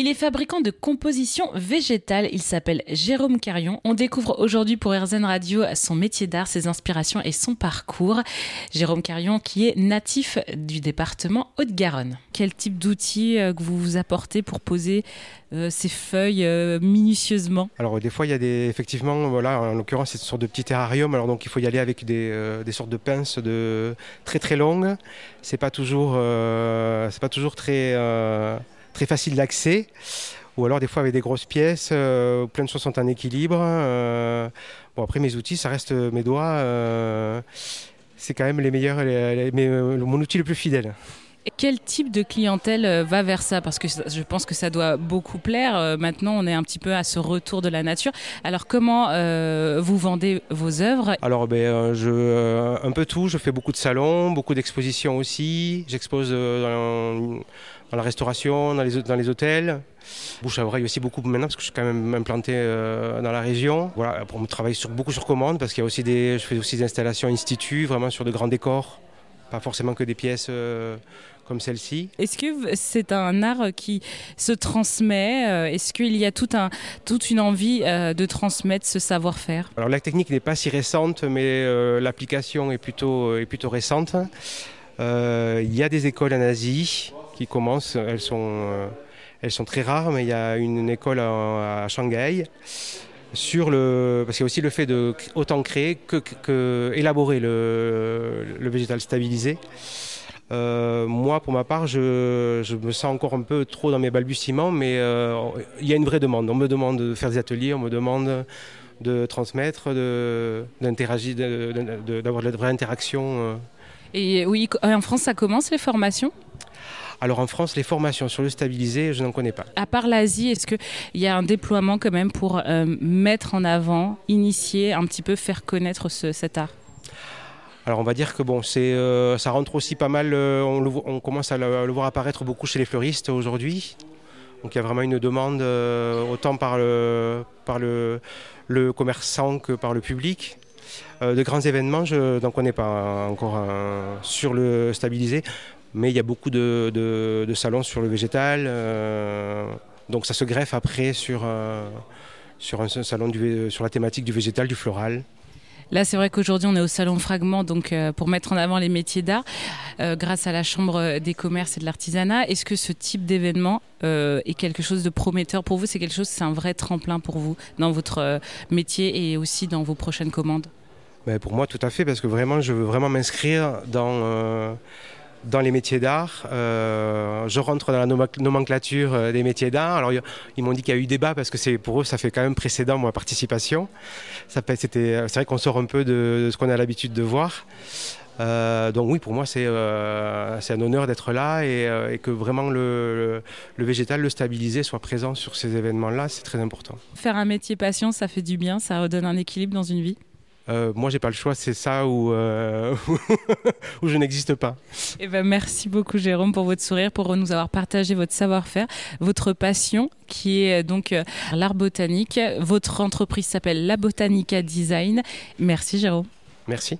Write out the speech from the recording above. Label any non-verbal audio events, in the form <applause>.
Il est fabricant de compositions végétales. Il s'appelle Jérôme Carion. On découvre aujourd'hui pour RZN Radio son métier d'art, ses inspirations et son parcours. Jérôme Carion qui est natif du département Haute-Garonne. Quel type d'outils euh, que vous vous apportez pour poser euh, ces feuilles euh, minutieusement? Alors des fois il y a des effectivement voilà en l'occurrence c'est une sorte de petit terrarium alors donc il faut y aller avec des, des sortes de pinces de très très longues. C'est pas toujours c'est pas toujours très très facile d'accès. Ou alors des fois avec des grosses pièces, euh, plein de choses sont en équilibre. Euh, bon après mes outils, ça reste mes doigts. Euh, c'est quand même les meilleurs, mon outil le plus fidèle. Quel type de clientèle va vers ça? Parce que je pense que ça doit beaucoup plaire. Maintenant, on est un petit peu à ce retour de la nature. Alors, comment vous vendez vos œuvres? Alors, ben, un peu tout. Je fais beaucoup de salons, beaucoup d'expositions aussi. J'expose dans la restauration, dans les, hôtels. Bouche à oreille aussi beaucoup maintenant parce que je suis quand même implanté euh, dans la région. Voilà, travailler sur, beaucoup sur commande parce qu'il y a aussi des, je fais aussi des installations instituts, vraiment sur de grands décors, pas forcément que des pièces euh, comme celle-ci. Est-ce que c'est un art qui se transmet euh, Est-ce qu'il y a tout un, toute une envie de transmettre ce savoir-faire? Alors la technique n'est pas si récente, mais l'application est plutôt, est plutôt récente. Il y a des écoles en Asie qui commencent. Elles sont, euh, elles sont très rares, mais il y a une, école à, Shanghai sur le parce qu'il y a aussi le fait de autant créer que, que, élaborer le, le, végétal stabilisé. Euh, moi, pour ma part, je, je, me sens encore un peu trop dans mes balbutiements, mais euh, il y a une vraie demande. On me demande de faire des ateliers, on me demande de transmettre, d'interagir, d'avoir de, de, de, vraies interactions. Et oui, en France, ça commence les formations? Alors en France, les formations sur le stabilisé, je n'en connais pas. À part l'Asie, est-ce qu'il y a un déploiement quand même pour euh, mettre en avant, initier, un petit peu faire connaître cet art? Alors on va dire que bon, c'est, euh, ça rentre aussi pas mal, euh, on, commence à le, voir apparaître beaucoup chez les fleuristes aujourd'hui. Donc il y a vraiment une demande autant par, le, par le, le, commerçant que par le public. de grands événements, je n'en connais pas encore sur le stabilisé mais il y a beaucoup de, salons sur le végétal. Euh, donc ça se greffe après sur, euh, sur un salon du, sur la thématique du végétal, du floral. Là, c'est vrai qu'aujourd'hui, on est au Salon Fragment, donc euh, pour mettre en avant les métiers d'art, grâce à la Chambre des commerces et de l'artisanat. Est-ce que ce type d'événement est quelque chose de prometteur pour vous? C'est quelque chose, c'est un vrai tremplin pour vous dans votre métier et aussi dans vos prochaines commandes? Ben, Pour moi, tout à fait, parce que vraiment, je veux vraiment m'inscrire dans dans les métiers d'art. Euh, je rentre dans la nomenclature euh, des métiers d'art. Alors ils m'ont dit qu'il y a eu débat parce que pour eux ça fait quand même précédent ma participation. C'était c'est vrai qu'on sort un peu de, ce qu'on a l'habitude de voir. Euh, donc oui, pour moi, c'est c'est un honneur d'être là et, que vraiment le, le, végétal, le stabilisé, soit présent sur ces événements-là, c'est très important. Faire un métier passion, ça fait du bien, ça redonne un équilibre dans une vie euh, moi, j'ai pas le choix, c'est ça euh, <laughs> où je n'existe pas. Eh ben, merci beaucoup, Jérôme, pour votre sourire, pour nous avoir partagé votre savoir-faire, votre passion, qui est euh, donc euh, l'art botanique. Votre entreprise s'appelle La Botanica Design. Merci, Jérôme. Merci.